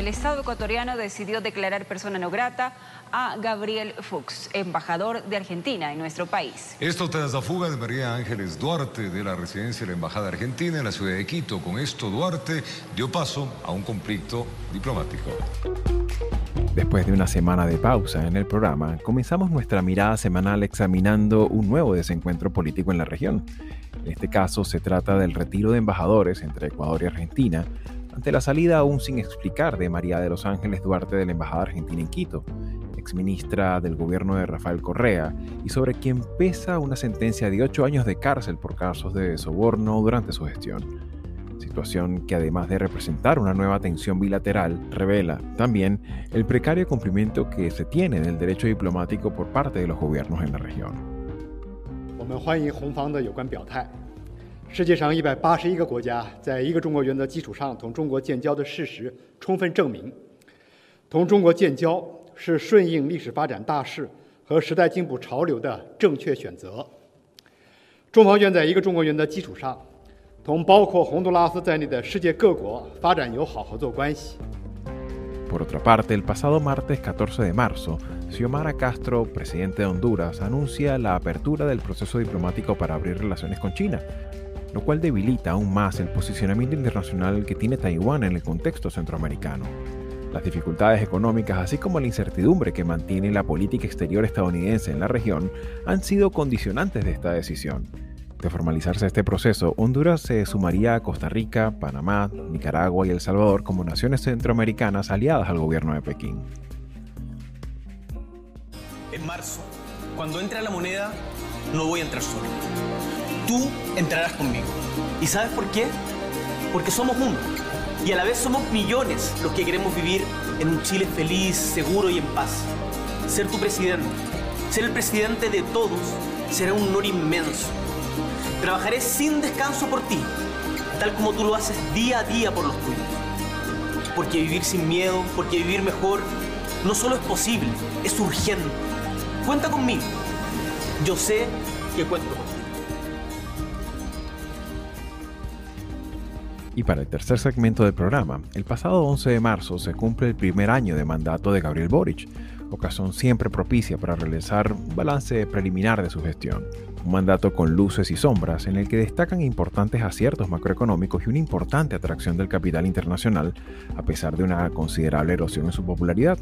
El Estado ecuatoriano decidió declarar persona no grata a Gabriel Fuchs, embajador de Argentina en nuestro país. Esto tras la fuga de María Ángeles Duarte de la residencia de la Embajada Argentina en la ciudad de Quito. Con esto, Duarte dio paso a un conflicto diplomático. Después de una semana de pausa en el programa, comenzamos nuestra mirada semanal examinando un nuevo desencuentro político en la región. En este caso se trata del retiro de embajadores entre Ecuador y Argentina, ante la salida aún sin explicar de María de los Ángeles Duarte de la Embajada Argentina en Quito, exministra del gobierno de Rafael Correa, y sobre quien pesa una sentencia de ocho años de cárcel por casos de soborno durante su gestión. Situación que además de representar una nueva tensión bilateral, revela también el precario cumplimiento que se tiene del derecho diplomático por parte de los gobiernos en la región. 世界上一百八十一个国家，在一个中国原则基础上同中国建交的事实，充分证明，同中国建交是顺应历史发展大势和时代进步潮流的正确选择。中方愿在一个中国原则基础上，同包括洪都拉斯在内的世界各国发展友好合作关系。Por otra parte, el pasado martes 14 de marzo, Xiomara Castro, presidente de Honduras, anuncia la apertura del proceso diplomático para abrir relaciones con China, lo cual debilita aún más el posicionamiento internacional que tiene Taiwán en el contexto centroamericano. Las dificultades económicas, así como la incertidumbre que mantiene la política exterior estadounidense en la región, han sido condicionantes de esta decisión. De formalizarse este proceso, Honduras se sumaría a Costa Rica, Panamá, Nicaragua y El Salvador como naciones centroamericanas aliadas al gobierno de Pekín. En marzo, cuando entre la moneda, no voy a entrar solo tú entrarás conmigo. ¿Y sabes por qué? Porque somos uno. Y a la vez somos millones los que queremos vivir en un Chile feliz, seguro y en paz. Ser tu presidente, ser el presidente de todos, será un honor inmenso. Trabajaré sin descanso por ti, tal como tú lo haces día a día por los tuyos. Porque vivir sin miedo, porque vivir mejor, no solo es posible, es urgente. Cuenta conmigo. Yo sé que cuento. Y para el tercer segmento del programa, el pasado 11 de marzo se cumple el primer año de mandato de Gabriel Boric, ocasión siempre propicia para realizar un balance preliminar de su gestión. Un mandato con luces y sombras en el que destacan importantes aciertos macroeconómicos y una importante atracción del capital internacional, a pesar de una considerable erosión en su popularidad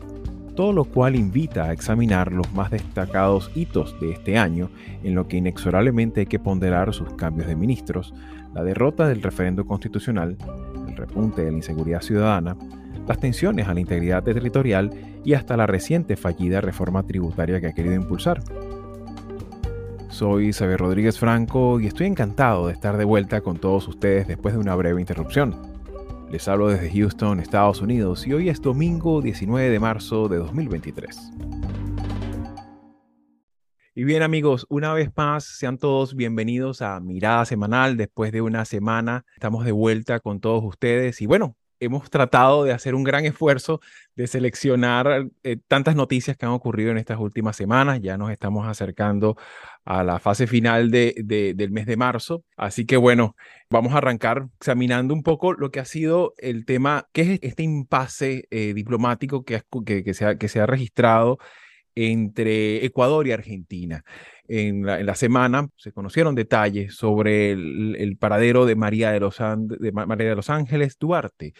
todo lo cual invita a examinar los más destacados hitos de este año, en lo que inexorablemente hay que ponderar sus cambios de ministros, la derrota del referendo constitucional, el repunte de la inseguridad ciudadana, las tensiones a la integridad territorial y hasta la reciente fallida reforma tributaria que ha querido impulsar. Soy Xavier Rodríguez Franco y estoy encantado de estar de vuelta con todos ustedes después de una breve interrupción. Les hablo desde Houston, Estados Unidos, y hoy es domingo 19 de marzo de 2023. Y bien amigos, una vez más, sean todos bienvenidos a Mirada Semanal. Después de una semana, estamos de vuelta con todos ustedes. Y bueno, hemos tratado de hacer un gran esfuerzo de seleccionar eh, tantas noticias que han ocurrido en estas últimas semanas. Ya nos estamos acercando a la fase final de, del mes de marzo. Así que bueno, vamos a arrancar examinando un poco lo que ha sido el tema, que es este impasse eh, diplomático que, que, se ha, registrado entre Ecuador y Argentina. En la, semana se conocieron detalles sobre el, paradero de María de los Ángeles Duarte,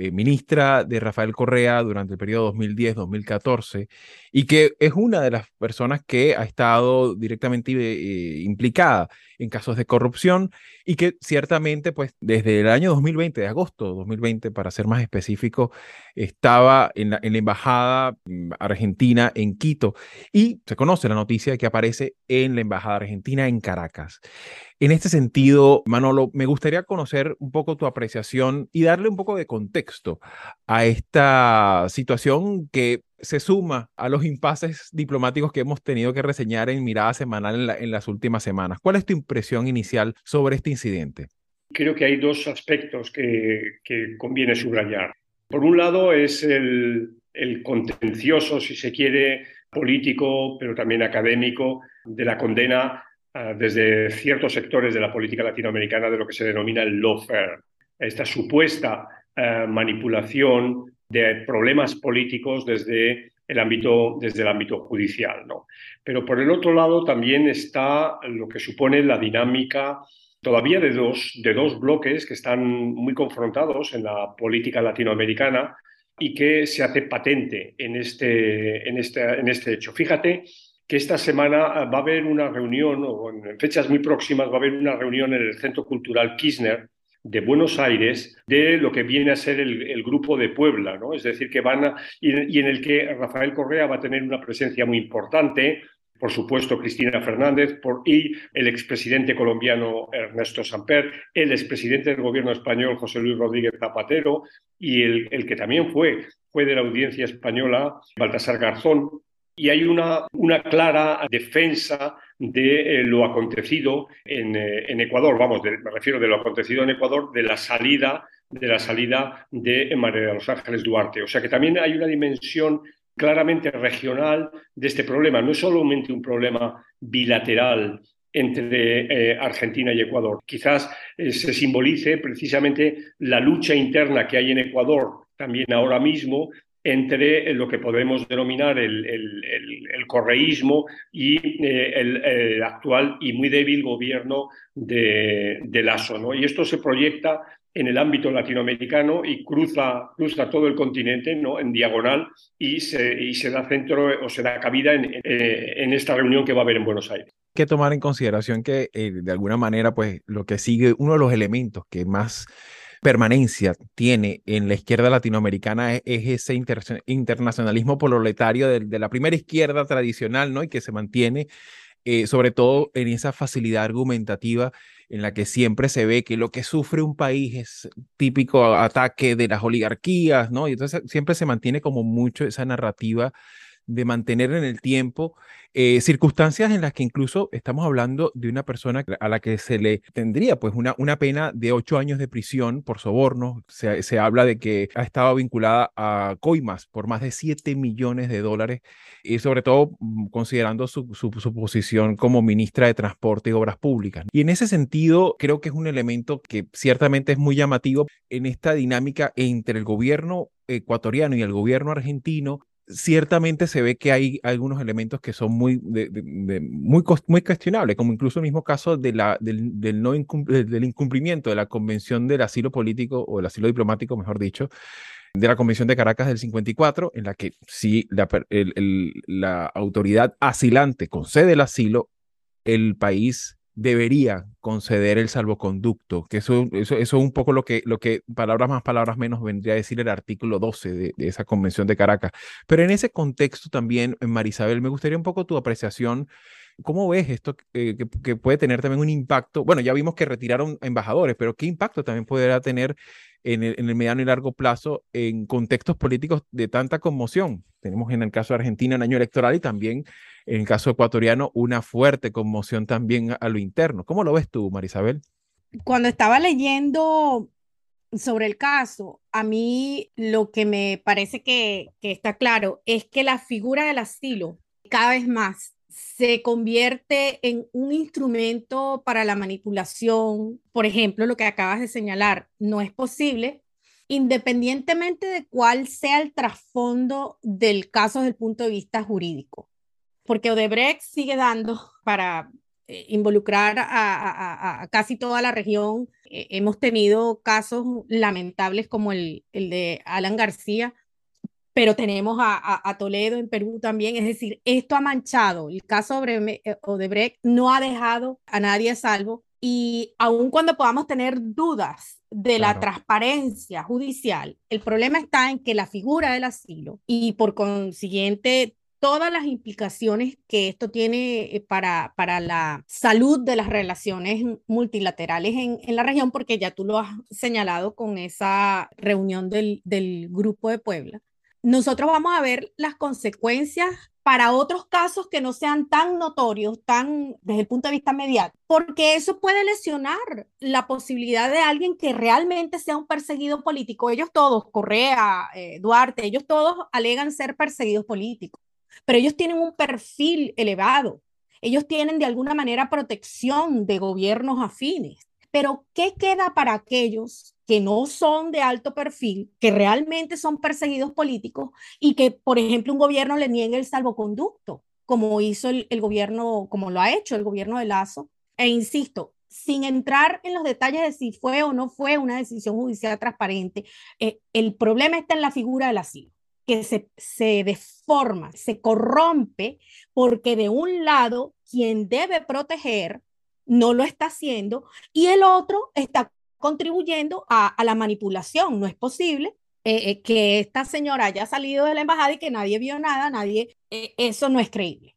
eh, ministra de Rafael Correa durante el periodo 2010-2014 y que es una de las personas que ha estado directamente eh, implicada en casos de corrupción y que ciertamente, pues desde el año 2020, de agosto de 2020, para ser más específico, estaba en la, en la embajada mm, argentina en Quito y se conoce la noticia que aparece en la embajada argentina en Caracas. En este sentido, Manolo, me gustaría conocer un poco tu apreciación y darle un poco de contexto a esta situación que se suma a los impases diplomáticos que hemos tenido que reseñar en mirada semanal en, las últimas semanas. ¿Cuál es tu impresión inicial sobre este incidente? Creo que hay dos aspectos que, conviene subrayar. Por un lado es el, contencioso, si se quiere, político, pero también académico, de la condena desde ciertos sectores de la política latinoamericana de lo que se denomina el lawfare, esta supuesta ah, manipulación de problemas políticos desde el ámbito, desde el ámbito judicial. ¿no? Pero por el otro lado también está lo que supone la dinámica todavía de dos, de dos bloques que están muy confrontados en la política latinoamericana y que se hace patente en este, en este, en este hecho. Fíjate que esta semana va a haber una reunión, o en fechas muy próximas va a haber una reunión en el Centro Cultural Kirchner de Buenos Aires de lo que viene a ser el, grupo de Puebla, ¿no? Es decir, que van a, y, en el que Rafael Correa va a tener una presencia muy importante, por supuesto Cristina Fernández por, y el expresidente colombiano Ernesto Samper, el expresidente del gobierno español José Luis Rodríguez Zapatero y el, el que también fue, fue de la audiencia española Baltasar Garzón, y hay una, una clara defensa de eh, lo acontecido en, eh, Ecuador, vamos, me refiero de lo acontecido en Ecuador, de la salida de la salida de María de los Ángeles Duarte. O sea que también hay una dimensión claramente regional de este problema. No es solamente un problema bilateral entre eh, Argentina y Ecuador. Quizás se simbolice precisamente la lucha interna que hay en Ecuador también ahora mismo entre lo que podemos denominar el, correísmo y eh, el, actual y muy débil gobierno de, de. ¿no? Y esto se proyecta en el ámbito latinoamericano y cruza, cruza todo el continente ¿no? en diagonal y se, y se da centro o se da cabida en, eh, en, esta reunión que va a haber en Buenos Aires. Hay que tomar en consideración que eh, de alguna manera pues lo que sigue, uno de los elementos que más permanencia tiene en la izquierda latinoamericana es, ese internacionalismo proletario de, la primera izquierda tradicional, ¿no? Y que se mantiene eh, sobre todo en esa facilidad argumentativa en la que siempre se ve que lo que sufre un país es típico ataque de las oligarquías, ¿no? Y entonces siempre se mantiene como mucho esa narrativa de mantener en el tiempo eh, circunstancias en las que incluso estamos hablando de una persona a la que se le tendría pues una, una pena de ocho años de prisión por soborno. Se, se habla de que ha estado vinculada a coimas por más de siete millones de dólares y sobre todo mm, considerando su, su, su, posición como ministra de Transporte y Obras Públicas. Y en ese sentido creo que es un elemento que ciertamente es muy llamativo en esta dinámica entre el gobierno ecuatoriano y el gobierno argentino ciertamente se ve que hay algunos elementos que son muy, muy, muy cuestionables, como incluso el mismo caso del, del no del incumplimiento de la Convención del Asilo Político o el Asilo Diplomático, mejor dicho, de la Convención de Caracas del 54, en la que si la, la autoridad asilante concede el asilo, el país debería conceder el salvoconducto, que eso, eso, eso, es un poco lo que, lo que, palabras más, palabras menos, vendría a decir el artículo 12 de, esa Convención de Caracas. Pero en ese contexto también, Marisabel, me gustaría un poco tu apreciación. ¿Cómo ves esto que, puede tener también un impacto? Bueno, ya vimos que retiraron embajadores, pero ¿qué impacto también podrá tener en el, en el mediano y largo plazo en contextos políticos de tanta conmoción? Tenemos en el caso de Argentina un año electoral y también en el caso ecuatoriano, una fuerte conmoción también a lo interno. ¿Cómo lo ves tú, Marisabel? Cuando estaba leyendo sobre el caso, a mí lo que me parece que, que está claro es que la figura del asilo cada vez más se convierte en un instrumento para la manipulación. Por ejemplo, lo que acabas de señalar, no es posible, independientemente de cuál sea el trasfondo del caso desde el punto de vista jurídico porque Odebrecht sigue dando para eh, involucrar a, casi toda la región. Eh, hemos tenido casos lamentables como el, el de Alan García, pero tenemos a, Toledo en Perú también. Es decir, esto ha manchado. El caso eh, Odebrecht no ha dejado a nadie a salvo. Y aun cuando podamos tener dudas de la transparencia judicial, el problema está en que la figura del asilo y por consiguiente todas las implicaciones que esto tiene eh, para, para la salud de las relaciones multilaterales en, en, la región, porque ya tú lo has señalado con esa reunión del, del Grupo de Puebla. Nosotros vamos a ver las consecuencias para otros casos que no sean tan notorios, tan desde el punto de vista mediático, porque eso puede lesionar la posibilidad de alguien que realmente sea un perseguido político. Ellos todos, Correa, eh, Duarte, ellos todos alegan ser perseguidos políticos, pero ellos tienen un perfil elevado. Ellos tienen de alguna manera protección de gobiernos afines. Pero, ¿qué queda para aquellos que no son de alto perfil, que realmente son perseguidos políticos y que, por ejemplo, un gobierno le niegue el salvoconducto, como hizo el, gobierno, como lo ha hecho el gobierno de Lazo? E insisto, sin entrar en los detalles de si fue o no fue una decisión judicial transparente, eh, el problema está en la figura del asilo que se, se deforma, se corrompe, porque de un lado, quien debe proteger no lo está haciendo y el otro está contribuyendo a, la manipulación. No es posible eh, eh, que esta señora haya salido de la embajada y que nadie vio nada, nadie, eh, eso no es creíble.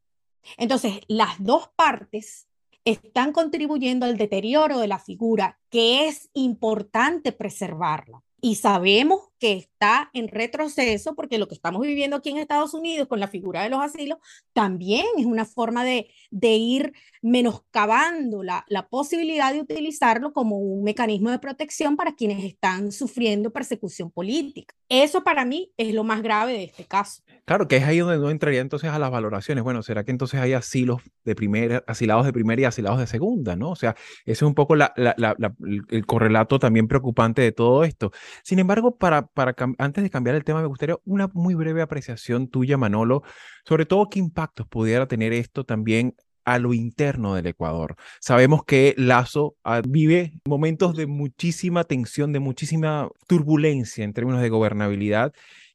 Entonces, las dos partes están contribuyendo al deterioro de la figura, que es importante preservarla y sabemos que está en retroceso porque lo que estamos viviendo aquí en Estados Unidos con la figura de los asilos también es una forma de, de ir menoscabando la, la posibilidad de utilizarlo como un mecanismo de protección para quienes están sufriendo persecución política. Eso para mí es lo más grave de este caso. Claro, que es ahí donde no entraría entonces a las valoraciones. Bueno, ¿será que entonces hay asilos de primera, asilados de primera y asilados de segunda, no? O sea, ese es un poco la, el correlato también preocupante de todo esto. Sin embargo, para, para, antes de cambiar el tema, me gustaría una muy breve apreciación tuya, Manolo, sobre todo qué impactos pudiera tener esto también a lo interno del Ecuador. Sabemos que Lazo ah, vive momentos de muchísima tensión, de muchísima turbulencia en términos de gobernabilidad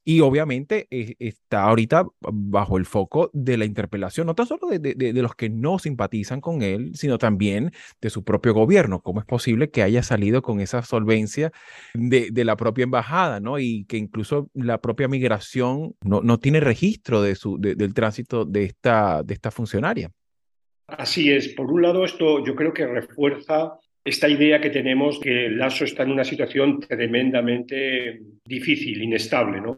y obviamente eh, está ahorita bajo el foco de la interpelación, no tan solo de, de, los que no simpatizan con él, sino también de su propio gobierno. ¿Cómo es posible que haya salido con esa solvencia de, de la propia embajada, ¿no? Y que incluso la propia migración no, no tiene registro de su, del tránsito de esta, de esta funcionaria. Así es. Por un lado, esto yo creo que refuerza esta idea que tenemos que Lasso está en una situación tremendamente difícil, inestable. ¿no?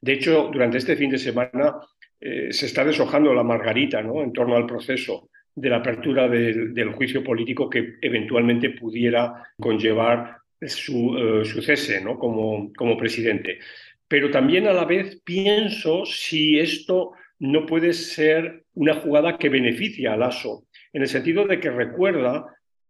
De hecho, durante este fin de semana eh, se está deshojando la margarita ¿no? en torno al proceso de la apertura del, juicio político que eventualmente pudiera conllevar su, eh, cese ¿no? como, como presidente. Pero también a la vez pienso si esto no puede ser una jugada que beneficia a Lasso, en el sentido de que recuerda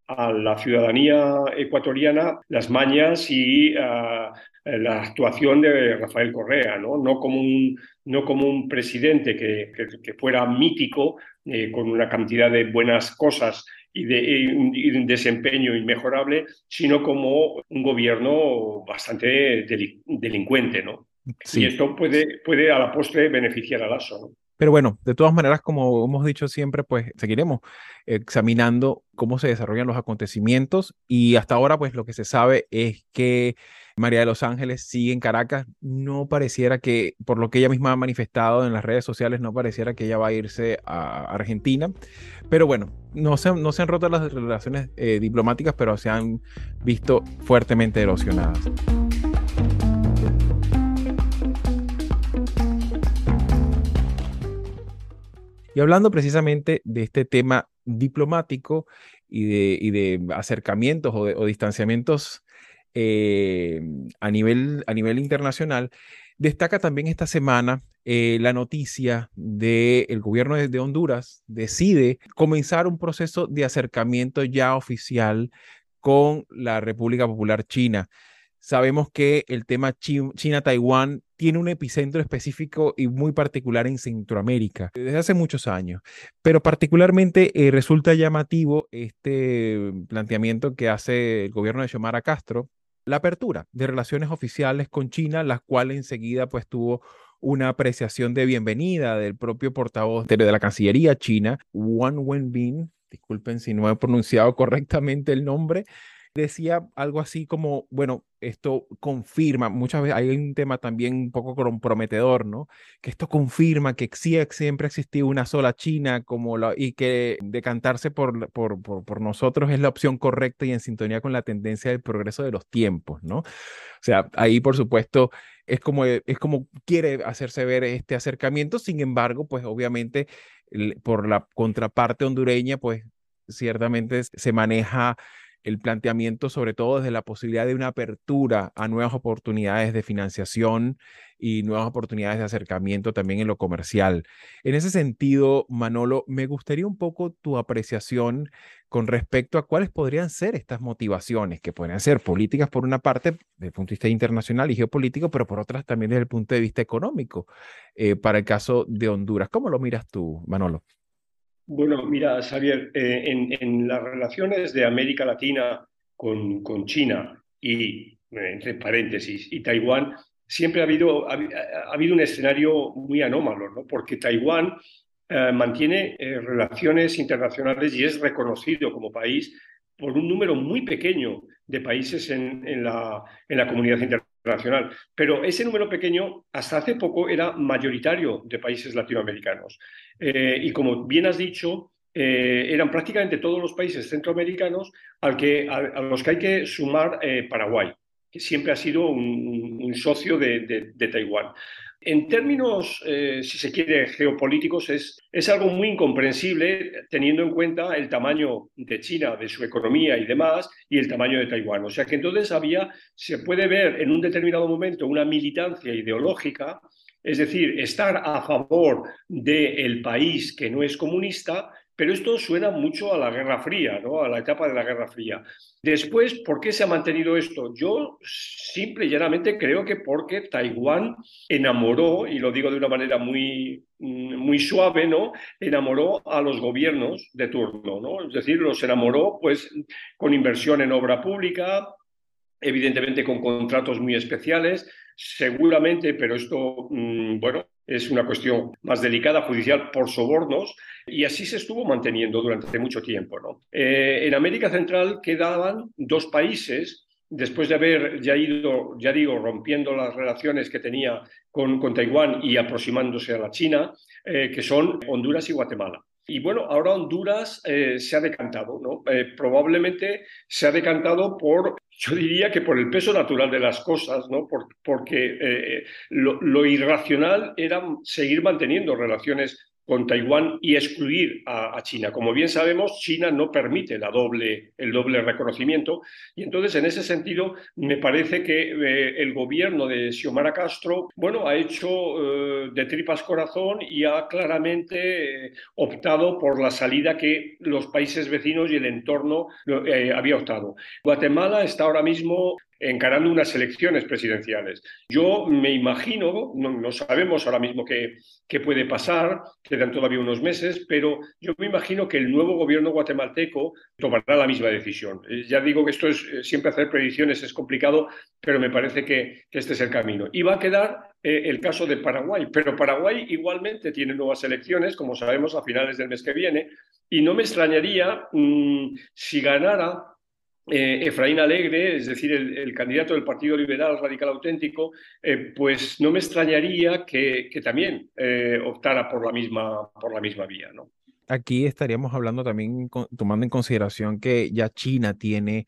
a la ciudadanía ecuatoriana las mañas y ah, la actuación de Rafael Correa, no, no, como, un, no como un presidente que, que, fuera mítico, eh, con una cantidad de buenas cosas y de, un desempeño inmejorable, sino como un gobierno bastante delincuente. ¿no? Y esto puede, puede a la postre beneficiar al ASO. ¿no? Pero bueno, de todas maneras, como hemos dicho siempre, pues seguiremos examinando cómo se desarrollan los acontecimientos y hasta ahora, pues lo que se sabe es que María de los Ángeles sigue en Caracas. No pareciera que, por lo que ella misma ha manifestado en las redes sociales, no pareciera que ella va a irse a Argentina. Pero bueno, no se, han roto las relaciones eh, diplomáticas, pero se han visto fuertemente erosionadas. Y hablando precisamente de este tema diplomático y de, de acercamientos o, distanciamientos eh, a, nivel, internacional, destaca también esta semana eh, la noticia de el gobierno de, Honduras decide comenzar un proceso de acercamiento ya oficial con la República Popular China. Sabemos que el tema China-Taiwán tiene un epicentro específico y muy particular en Centroamérica desde hace muchos años, pero particularmente eh, resulta llamativo este planteamiento que hace el gobierno de Xiomara Castro, la apertura de relaciones oficiales con China, las cuales enseguida pues tuvo una apreciación de bienvenida del propio portavoz de la Cancillería china, Wang Wenbin, disculpen si no he pronunciado correctamente el nombre, decía algo así como, bueno, esto confirma, muchas veces hay un tema también un poco comprometedor, ¿no? Que esto confirma que siempre ha existido una sola China como la, y que decantarse por, por, por, por, nosotros es la opción correcta y en sintonía con la tendencia del progreso de los tiempos, ¿no? O sea, ahí por supuesto es como, es como quiere hacerse ver este acercamiento, sin embargo, pues obviamente por la contraparte hondureña, pues ciertamente se maneja el planteamiento, sobre todo desde la posibilidad de una apertura a nuevas oportunidades de financiación y nuevas oportunidades de acercamiento también en lo comercial. En ese sentido, Manolo, me gustaría un poco tu apreciación con respecto a cuáles podrían ser estas motivaciones, que podrían ser políticas por una parte, desde el punto de vista internacional y geopolítico, pero por otras también desde el punto de vista económico, eh, para el caso de Honduras. ¿Cómo lo miras tú, Manolo? Bueno, mira, Xavier, eh, en, las relaciones de América Latina con, China y, eh, entre paréntesis, y Taiwán, siempre ha habido, ha, habido un escenario muy anómalo, ¿no? porque Taiwán eh, mantiene relaciones internacionales y es reconocido como país por un número muy pequeño de países en, en, la, en la comunidad internacional internacional. Pero ese número pequeño hasta hace poco era mayoritario de países latinoamericanos. Eh, y como bien has dicho, eh, eran prácticamente todos los países centroamericanos al que, a, los que hay que sumar eh, Paraguay, que siempre ha sido un, socio de, Taiwán. En términos, eh, si se quiere, geopolíticos, es, es algo muy incomprensible teniendo en cuenta el tamaño de China, de su economía y demás, y el tamaño de Taiwán. O sea que entonces había, se puede ver en un determinado momento una militancia ideológica, es decir, estar a favor del país que no es comunista, pero esto suena mucho a la Guerra Fría, ¿no? a la etapa de la Guerra Fría. Después, ¿por qué se ha mantenido esto? Yo simple y llanamente creo que porque Taiwán enamoró, y lo digo de una manera muy, mm, muy suave, ¿no? Enamoró a los gobiernos de turno, ¿no? Es decir, los enamoró pues con inversión en obra pública, evidentemente con contratos muy especiales, seguramente, pero esto, mm, bueno, es una cuestión más delicada judicial por sobornos y así se estuvo manteniendo durante mucho tiempo. ¿no? Eh, en América Central quedaban dos países después de haber ya ido, ya digo, rompiendo las relaciones que tenía con, con Taiwán y aproximándose a la China, eh, que son Honduras y Guatemala. Y bueno, ahora Honduras eh, se ha decantado, ¿no? probablemente se ha decantado por yo diría que por el peso natural de las cosas, ¿no? porque eh, lo, irracional era seguir manteniendo relaciones con Taiwán y excluir a, China. Como bien sabemos, China no permite la doble, el doble reconocimiento y entonces en ese sentido me parece que eh, el gobierno de Xiomara Castro, bueno, ha hecho eh, de tripas corazón y ha claramente eh, optado por la salida que los países vecinos y el entorno había optado. Guatemala está ahora mismo encarando unas elecciones presidenciales. Yo me imagino, no, sabemos ahora mismo qué, puede pasar, quedan todavía unos meses, pero yo me imagino que el nuevo gobierno guatemalteco tomará la misma decisión. Eh, ya digo que esto es eh, siempre hacer predicciones es complicado, pero me parece que, este es el camino. Y va a quedar eh, el caso de Paraguay, pero Paraguay igualmente tiene nuevas elecciones, como sabemos, a finales del mes que viene, y no me extrañaría mm, si ganara eh, Efraín Alegre, es decir, el, candidato del Partido Liberal Radical Auténtico, eh, pues no me extrañaría que, también eh, optara por la misma, por la misma vía. ¿no? Aquí estaríamos hablando también, tomando en consideración que ya China tiene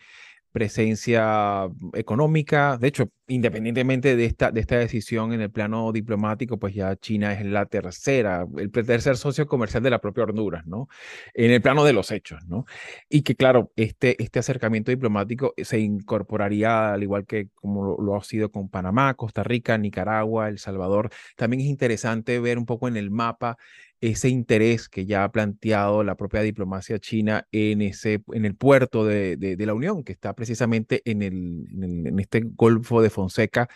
presencia económica. De hecho, independientemente de esta, de esta decisión en el plano diplomático, pues ya China es la tercera, el tercer socio comercial de la propia Honduras, ¿no? En el plano de los hechos, ¿no? Y que claro, este, este acercamiento diplomático se incorporaría, al igual que como lo, ha sido con Panamá, Costa Rica, Nicaragua, El Salvador. También es interesante ver un poco en el mapa ese interés que ya ha planteado la propia diplomacia china en, ese, en el puerto de, de, la Unión, que está precisamente en, el, en, este Golfo de Fonseca,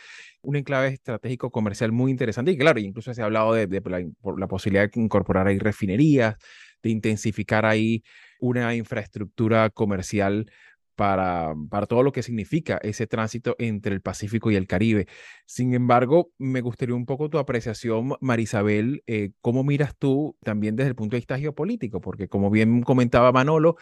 un enclave estratégico comercial muy interesante. Y claro, incluso se ha hablado de, la, la, posibilidad de incorporar ahí refinerías, de intensificar ahí una infraestructura comercial para, para todo lo que significa ese tránsito entre el Pacífico y el Caribe. Sin embargo, me gustaría un poco tu apreciación, Marisabel, eh, ¿cómo miras tú también desde el punto de vista geopolítico? Porque como bien comentaba Manolo,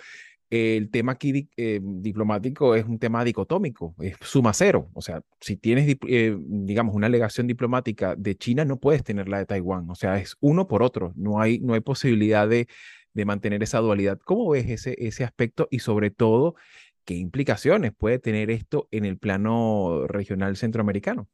el tema aquí eh, diplomático es un tema dicotómico, es suma cero. O sea, si tienes, eh, digamos, una alegación diplomática de China, no puedes tener la de Taiwán. O sea, es uno por otro. No hay, no hay posibilidad de, de mantener esa dualidad. ¿Cómo ves ese, ese aspecto y sobre todo, qué implicaciones puede tener esto en el plano regional centroamericano?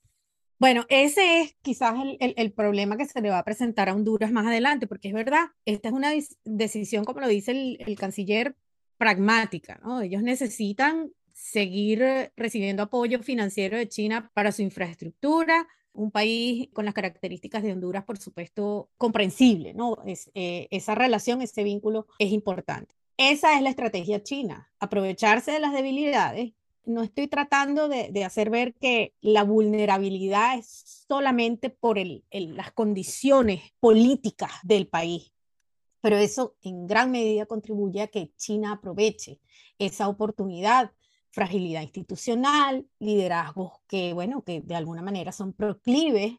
Bueno, ese es quizás el, el, problema que se le va a presentar a Honduras más adelante, porque es verdad, esta es una decisión, como lo dice el, el canciller, pragmática, ¿no? Ellos necesitan seguir recibiendo apoyo financiero de China para su infraestructura, un país con las características de Honduras, por supuesto, comprensible, ¿no? Es, eh, esa relación, ese vínculo es importante. Esa es la estrategia china, aprovecharse de las debilidades. No estoy tratando de, hacer ver que la vulnerabilidad es solamente por las condiciones políticas del país pero eso en gran medida contribuye a que China aproveche esa oportunidad, fragilidad institucional, liderazgos que, bueno, que de alguna manera son proclives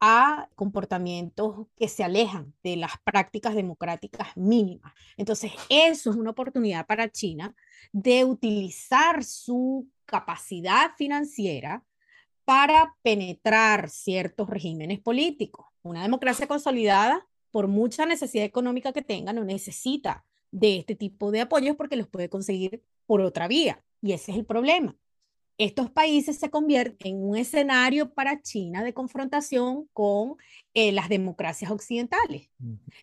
a comportamientos que se alejan de las prácticas democráticas mínimas. Entonces, eso es una oportunidad para China de utilizar su capacidad financiera para penetrar ciertos regímenes políticos. Una democracia consolidada por mucha necesidad económica que tenga, no necesita de este tipo de apoyos porque los puede conseguir por otra vía. Y ese es el problema. Estos países se convierten en un escenario para China de confrontación con eh, las democracias occidentales.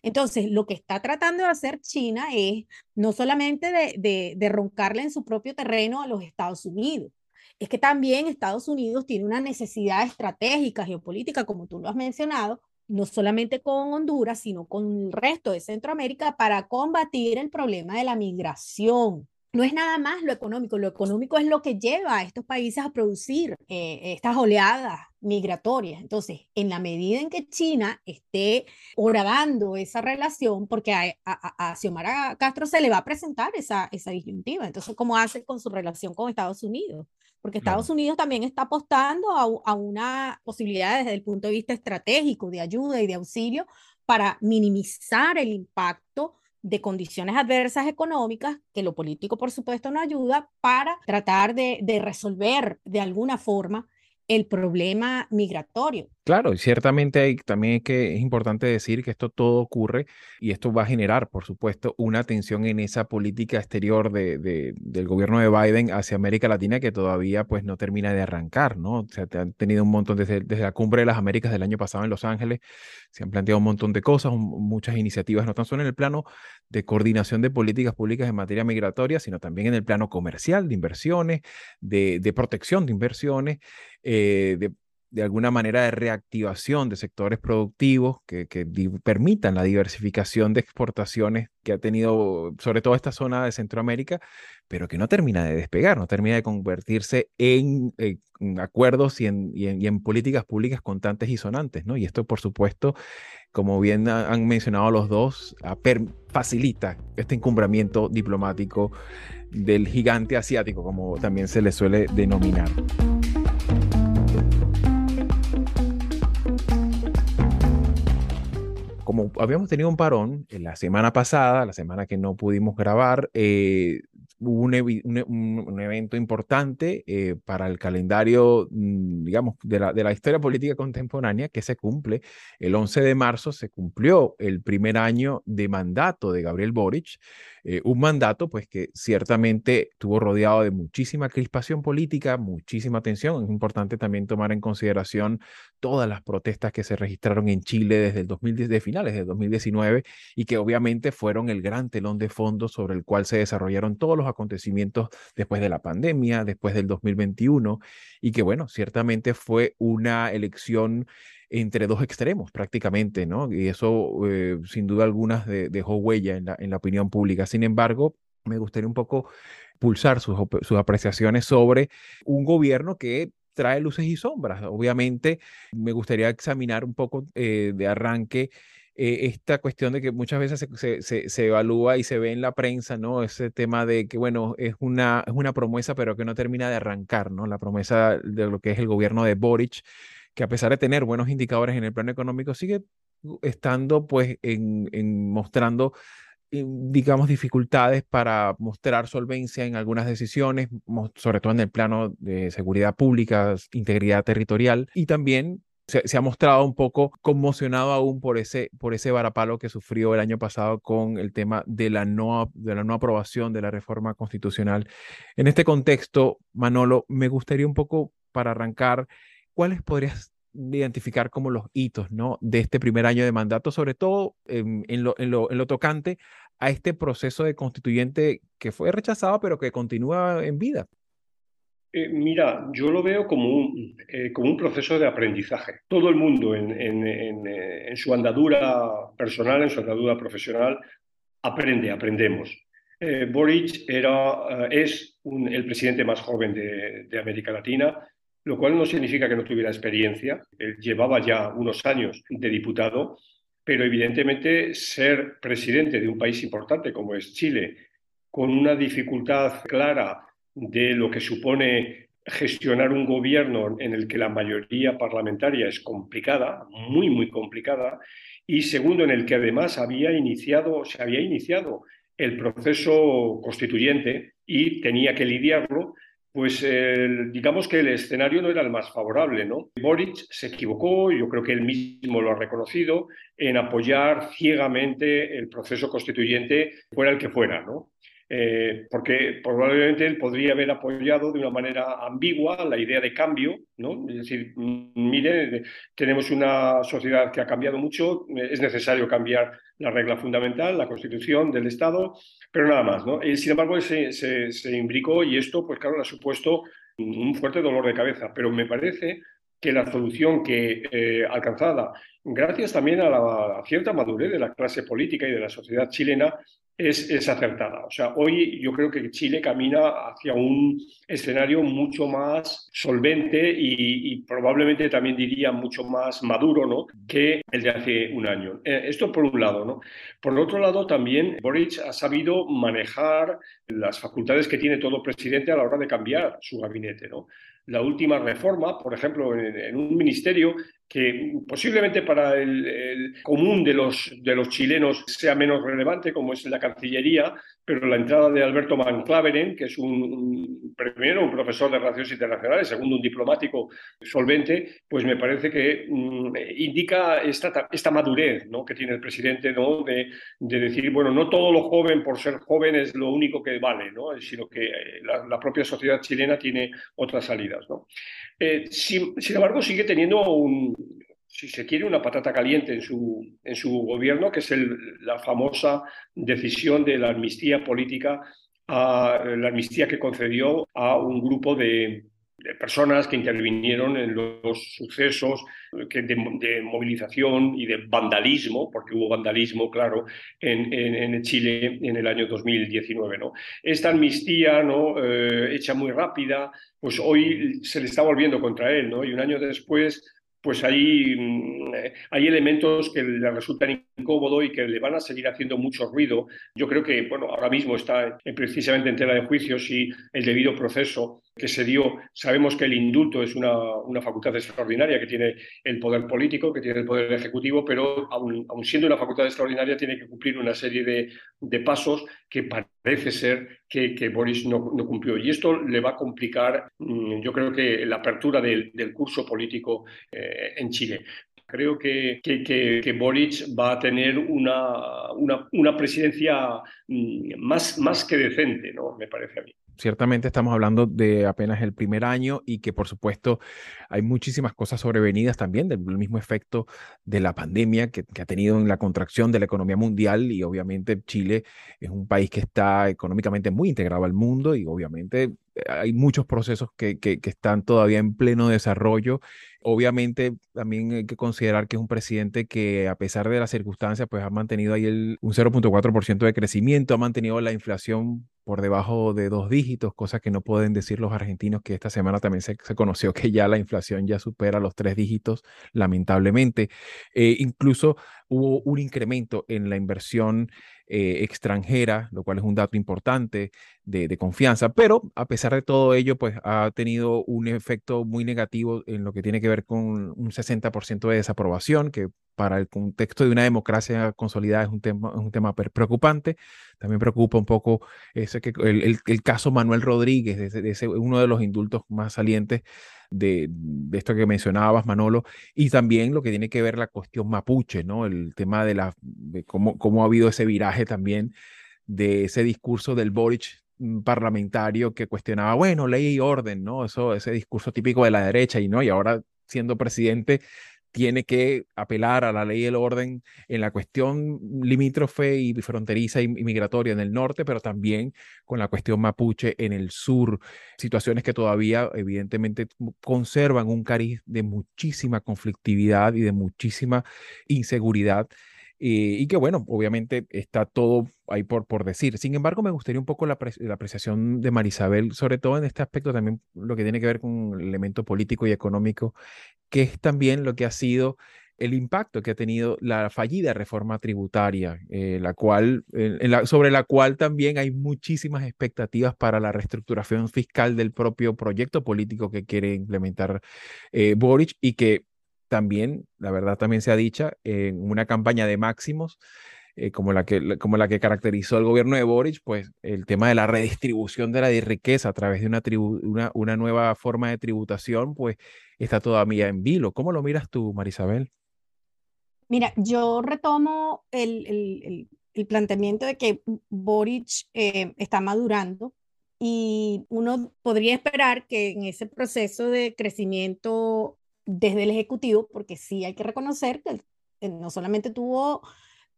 Entonces, lo que está tratando de hacer China es no solamente de, de, de roncarle en su propio terreno a los Estados Unidos, es que también Estados Unidos tiene una necesidad estratégica, geopolítica, como tú lo has mencionado, no solamente con Honduras, sino con el resto de Centroamérica para combatir el problema de la migración. No es nada más lo económico, lo económico es lo que lleva a estos países a producir eh, estas oleadas migratorias. Entonces, en la medida en que China esté horadando esa relación, porque a, a, a, Xiomara Castro se le va a presentar esa, esa disyuntiva, entonces, ¿cómo hace con su relación con Estados Unidos? porque Estados Unidos también está apostando a, una posibilidad desde el punto de vista estratégico de ayuda y de auxilio para minimizar el impacto de condiciones adversas económicas, que lo político por supuesto no ayuda, para tratar de, de resolver de alguna forma el problema migratorio. Claro, y ciertamente hay, también es que es importante decir que esto todo ocurre y esto va a generar, por supuesto, una tensión en esa política exterior de, del gobierno de Biden hacia América Latina que todavía pues no termina de arrancar, ¿no? O sea, te han tenido un montón desde, desde la cumbre de las Américas del año pasado en Los Ángeles, se han planteado un montón de cosas, muchas iniciativas, no tan solo en el plano de coordinación de políticas públicas en materia migratoria, sino también en el plano comercial, de inversiones, de, de protección de inversiones, eh, de de alguna manera de reactivación de sectores productivos que, que permitan la diversificación de exportaciones que ha tenido sobre todo esta zona de Centroamérica, pero que no termina de despegar, no termina de convertirse en, eh, acuerdos y en, y, en, y en, políticas públicas constantes y sonantes, ¿no? Y esto, por supuesto, como bien han mencionado los dos, facilita este encumbramiento diplomático del gigante asiático, como también se le suele denominar. Como habíamos tenido un parón en la semana pasada, la semana que no pudimos grabar, eh, hubo un, un, evento importante eh, para el calendario, mm, digamos, de la, de la historia política contemporánea que se cumple. El 11 de marzo se cumplió el primer año de mandato de Gabriel Boric, eh, un mandato pues que ciertamente estuvo rodeado de muchísima crispación política, muchísima tensión. Es importante también tomar en consideración todas las protestas que se registraron en Chile desde el 2010, de finales de 2019 y que obviamente fueron el gran telón de fondo sobre el cual se desarrollaron todos los acontecimientos después de la pandemia, después del 2021 y que bueno, ciertamente fue una elección entre dos extremos prácticamente, ¿no? Y eso eh, sin duda alguna de, dejó huella en la, en la opinión pública. Sin embargo, me gustaría un poco pulsar sus, sus apreciaciones sobre un gobierno que trae luces y sombras. Obviamente, me gustaría examinar un poco eh, de arranque eh, esta cuestión de que muchas veces se, se, se, evalúa y se ve en la prensa, ¿no? Ese tema de que, bueno, es una, es una promesa, pero que no termina de arrancar, ¿no? La promesa de lo que es el gobierno de Boric que a pesar de tener buenos indicadores en el plano económico, sigue estando pues en, en mostrando digamos, dificultades para mostrar solvencia en algunas decisiones, sobre todo en el plano de seguridad pública, integridad territorial, y también se, ha mostrado un poco conmocionado aún por ese, por ese varapalo que sufrió el año pasado con el tema de la, no, de la no aprobación de la reforma constitucional. En este contexto, Manolo, me gustaría un poco, para arrancar, ¿cuáles podrías identificar como los hitos ¿no? de este primer año de mandato, sobre todo en, lo, en, lo, en lo tocante a este proceso de constituyente que fue rechazado, pero que continúa en vida? Eh, mira, yo lo veo como un, eh, como un proceso de aprendizaje. Todo el mundo en, en, su andadura personal, en su andadura profesional, aprende, aprendemos. Eh, Boric era, es el presidente más joven de, América Latina, lo cual no significa que no tuviera experiencia. Llevaba ya unos años de diputado, pero evidentemente ser presidente de un país importante como es Chile, con una dificultad clara de lo que supone gestionar un gobierno en el que la mayoría parlamentaria es complicada, muy, muy complicada, y segundo, en el que además había iniciado, se había iniciado el proceso constituyente y tenía que lidiarlo, pues digamos que el escenario no era el más favorable, ¿no? Boric se equivocó, yo creo que él mismo lo ha reconocido, en apoyar ciegamente el proceso constituyente, fuera el que fuera, ¿no? Eh, porque probablemente él podría haber apoyado de una manera ambigua la idea de cambio, ¿no? Es decir, mire, tenemos una sociedad que ha cambiado mucho, es necesario cambiar la regla fundamental, la constitución del Estado, pero nada más, ¿no? Y sin embargo, se, se, imbricó y esto, pues claro, le ha supuesto un fuerte dolor de cabeza, pero me parece que la solución que eh, alcanzada, gracias también a la cierta madurez de la clase política y de la sociedad chilena, es, acertada. O sea, hoy yo creo que Chile camina hacia un escenario mucho más solvente y, probablemente también diría mucho más maduro ¿no? que el de hace un año. Eh, esto por un lado. ¿no? Por otro lado, también Boric ha sabido manejar las facultades que tiene todo presidente a la hora de cambiar su gabinete. ¿no? La última reforma, por ejemplo, en, un ministerio que posiblemente para el, común de los, de los chilenos sea menos relevante, como es la Cancillería, pero la entrada de Alberto Manclaveren, que es un, primero un profesor de relaciones internacionales, segundo un diplomático solvente, pues me parece que mm, indica esta, esta madurez ¿no? que tiene el presidente ¿no? de, de, decir, bueno, no todo lo joven por ser joven es lo único que vale, ¿no? sino que eh, la, propia sociedad chilena tiene otras salidas. ¿no? Eh, sin embargo, sigue teniendo un, si se quiere, una patata caliente en su, en su gobierno, que es la famosa decisión de la amnistía política, a, la amnistía que concedió a un grupo de, personas que intervinieron en los sucesos de, movilización y de vandalismo, porque hubo vandalismo, claro, en, en, Chile en el año 2019. ¿no? Esta amnistía ¿no? Eh, hecha muy rápida, pues hoy se le está volviendo contra él, ¿no? y un año después pues hay, mm, eh, hay elementos que le resultan incómodos y que le van a seguir haciendo mucho ruido. Yo creo que, bueno, ahora mismo está precisamente en tela de juicio si el debido proceso que se dio, sabemos que el indulto es una, una facultad extraordinaria que tiene el poder político, que tiene el poder ejecutivo, pero aun, siendo una facultad extraordinaria tiene que cumplir una serie de, de pasos que parece ser que, que Boris no, no, cumplió. Y esto le va a complicar, mm, yo creo que la apertura del, del curso político eh, en Chile creo que, que, que, Boric va a tener una, una, una presidencia mm, más, más que decente, ¿no? Me parece a mí ciertamente estamos hablando de apenas el primer año y que por supuesto hay muchísimas cosas sobrevenidas también del mismo efecto de la pandemia que, ha tenido en la contracción de la economía mundial y obviamente Chile es un país que está económicamente muy integrado al mundo y obviamente hay muchos procesos que, que, que están todavía en pleno desarrollo. Obviamente también hay que considerar que es un presidente que a pesar de las circunstancias pues ha mantenido ahí el, un 0.4% de crecimiento, ha mantenido la inflación por debajo de dos dígitos, cosas que no pueden decir los argentinos, que esta semana también se, conoció que ya la inflación ya supera los tres dígitos, lamentablemente. Eh, incluso hubo un incremento en la inversión eh, extranjera, lo cual es un dato importante de, confianza, pero a pesar de todo ello, pues ha tenido un efecto muy negativo en lo que tiene que ver con un 60% de desaprobación, que para el contexto de una democracia consolidada es un tema, es un tema preocupante. También preocupa un poco ese que, el, el, caso Manuel Rodríguez, de, ese, uno de los indultos más salientes de, esto que mencionabas, Manolo, y también lo que tiene que ver la cuestión mapuche, ¿no? El tema de, la, de cómo, cómo ha habido ese viraje también de ese discurso del Boric mm, parlamentario que cuestionaba, bueno, ley y orden, ¿no? Eso, ese discurso típico de la derecha y no, y ahora siendo presidente tiene que apelar a la ley y el orden en la cuestión limítrofe y fronteriza y migratoria en el norte, pero también con la cuestión mapuche en el sur, situaciones que todavía evidentemente conservan un cariz de muchísima conflictividad y de muchísima inseguridad y que bueno, obviamente está todo ahí por, por decir. Sin embargo, me gustaría un poco la, la, apreciación de Marisabel, sobre todo en este aspecto también lo que tiene que ver con el elemento político y económico, que es también lo que ha sido el impacto que ha tenido la fallida reforma tributaria, eh, la cual, sobre la cual también hay muchísimas expectativas para la reestructuración fiscal del propio proyecto político que quiere implementar eh, Boric y que también, la verdad también se ha dicha, en una campaña de máximos, eh, como, la que, como la que caracterizó el gobierno de Boric, pues el tema de la redistribución de la riqueza a través de una, una, una, nueva forma de tributación, pues está todavía en vilo. ¿Cómo lo miras tú, Marisabel? Mira, yo retomo el, el, el, planteamiento de que Boric eh, está madurando y uno podría esperar que en ese proceso de crecimiento desde el Ejecutivo, porque sí hay que reconocer que no solamente tuvo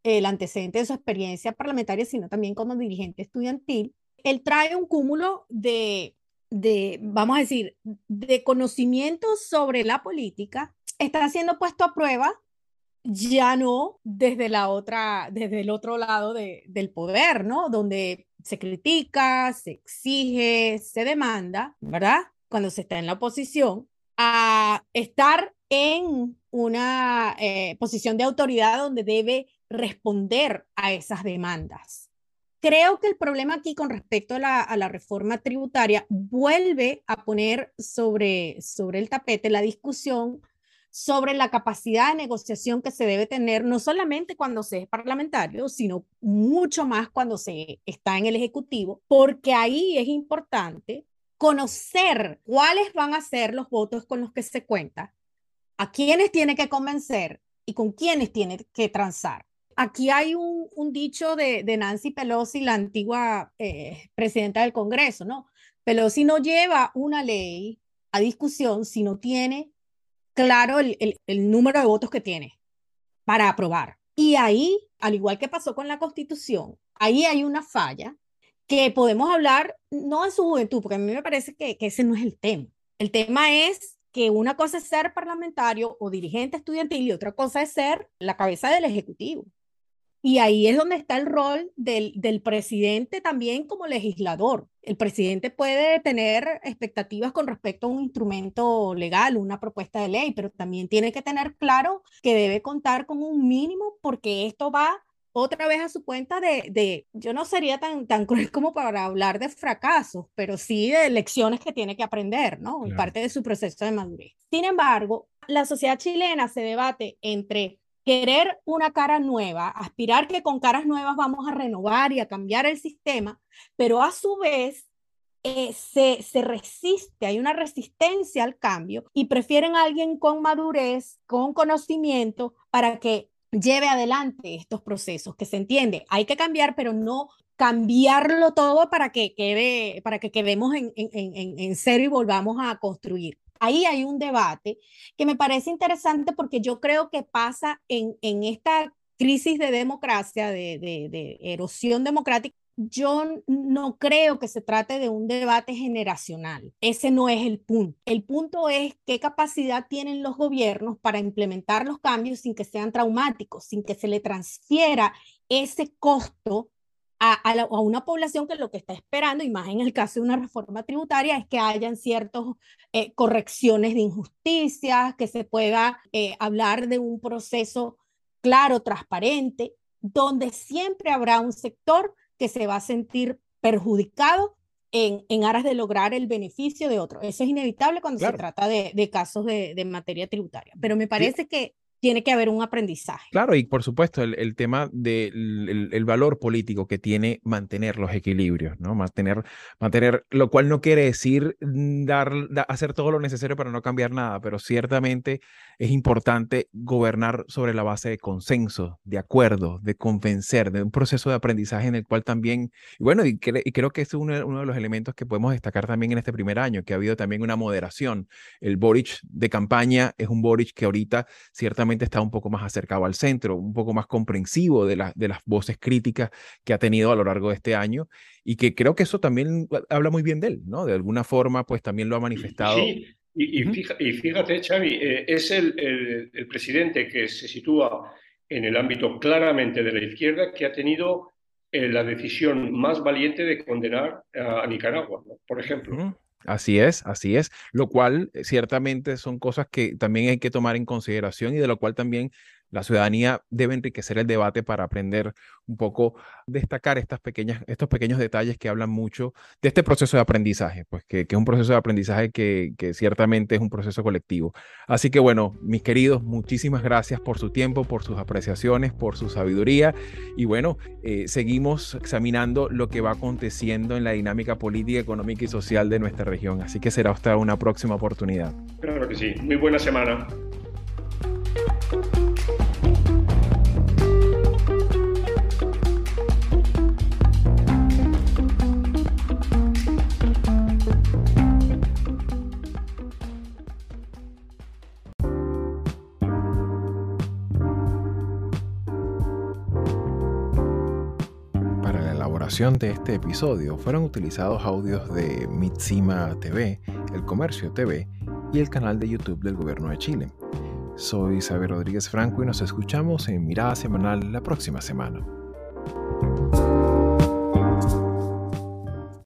el antecedente de su experiencia parlamentaria, sino también como dirigente estudiantil, él trae un cúmulo de, de, vamos a decir, de conocimientos sobre la política, está siendo puesto a prueba ya no desde la otra, desde el otro lado de, del poder, ¿no? Donde se critica, se exige, se demanda, ¿verdad? Cuando se está en la oposición, a estar en una eh, posición de autoridad donde debe responder a esas demandas. Creo que el problema aquí con respecto a la, a la reforma tributaria vuelve a poner sobre, sobre el tapete la discusión sobre la capacidad de negociación que se debe tener, no solamente cuando se es parlamentario, sino mucho más cuando se está en el Ejecutivo, porque ahí es importante conocer cuáles van a ser los votos con los que se cuenta, a quiénes tiene que convencer y con quiénes tiene que transar. Aquí hay un, dicho de, Nancy Pelosi, la antigua eh, presidenta del Congreso, ¿no? Pelosi no lleva una ley a discusión si no tiene claro el, el número de votos que tiene para aprobar. Y ahí, al igual que pasó con la Constitución, ahí hay una falla que podemos hablar, no de su juventud, porque a mí me parece que, ese no es el tema. El tema es que una cosa es ser parlamentario o dirigente estudiantil y otra cosa es ser la cabeza del Ejecutivo. Y ahí es donde está el rol del, del, presidente también como legislador. El presidente puede tener expectativas con respecto a un instrumento legal, una propuesta de ley, pero también tiene que tener claro que debe contar con un mínimo porque esto va otra vez a su cuenta de, de, yo no sería tan, tan cruel como para hablar de fracasos, pero sí de lecciones que tiene que aprender, ¿no? Parte de su proceso de madurez. Sin embargo, la sociedad chilena se debate entre querer una cara nueva, aspirar que con caras nuevas vamos a renovar y a cambiar el sistema, pero a su vez eh, se, se, resiste, hay una resistencia al cambio y prefieren a alguien con madurez, con conocimiento, para que lleve adelante estos procesos, que se entiende, hay que cambiar, pero no cambiarlo todo para que quede, para que quedemos en, en, en, en serio y volvamos a construir. Ahí hay un debate que me parece interesante porque yo creo que pasa en, en esta crisis de democracia, de, de, de erosión democrática, yo no creo que se trate de un debate generacional. Ese no es el punto. El punto es qué capacidad tienen los gobiernos para implementar los cambios sin que sean traumáticos, sin que se le transfiera ese costo a, una población que lo que está esperando, y más en el caso de una reforma tributaria, es que hayan ciertas eh, correcciones de injusticias, que se pueda eh, hablar de un proceso claro, transparente, donde siempre habrá un sector que se va a sentir perjudicado en, en aras de lograr el beneficio de otro. Eso es inevitable cuando se trata de, de casos de, de, materia tributaria. Pero me parece que tiene que haber un aprendizaje. Claro, y por supuesto, el, tema del el, valor político que tiene mantener los equilibrios, ¿no? Mantener, mantener, lo cual no quiere decir dar, hacer todo lo necesario para no cambiar nada, pero ciertamente es importante gobernar sobre la base de consenso, de acuerdo, de convencer, de un proceso de aprendizaje en el cual también, y bueno, y, creo que es uno, uno, de los elementos que podemos destacar también en este primer año, que ha habido también una moderación. El Boric de campaña es un Boric que ahorita ciertamente está un poco más acercado al centro, un poco más comprensivo de, de las voces críticas que ha tenido a lo largo de este año y que creo que eso también habla muy bien de él, ¿no? De alguna forma, pues también lo ha manifestado. Sí. Y, fíjate, Xavi, eh, es el, el, presidente que se sitúa en el ámbito claramente de la izquierda que ha tenido eh, la decisión más valiente de condenar a, Nicaragua, por ejemplo. Así es, así es, lo cual eh, ciertamente son cosas que también hay que tomar en consideración y de lo cual también la ciudadanía debe enriquecer el debate para aprender un poco, destacar estas pequeñas, estos pequeños detalles que hablan mucho de este proceso de aprendizaje, pues que, es un proceso de aprendizaje que, ciertamente es un proceso colectivo. Así que bueno, mis queridos, muchísimas gracias por su tiempo, por sus apreciaciones, por su sabiduría y bueno, eh, seguimos examinando lo que va aconteciendo en la dinámica política, económica y social de nuestra región. Así que será hasta una próxima oportunidad. Claro que sí. Muy buena semana. De este episodio fueron utilizados audios de Mitsima TV, El Comercio TV y el canal de YouTube del Gobierno de Chile. Soy Isabel Rodríguez Franco y nos escuchamos en Mirada Semanal la próxima semana.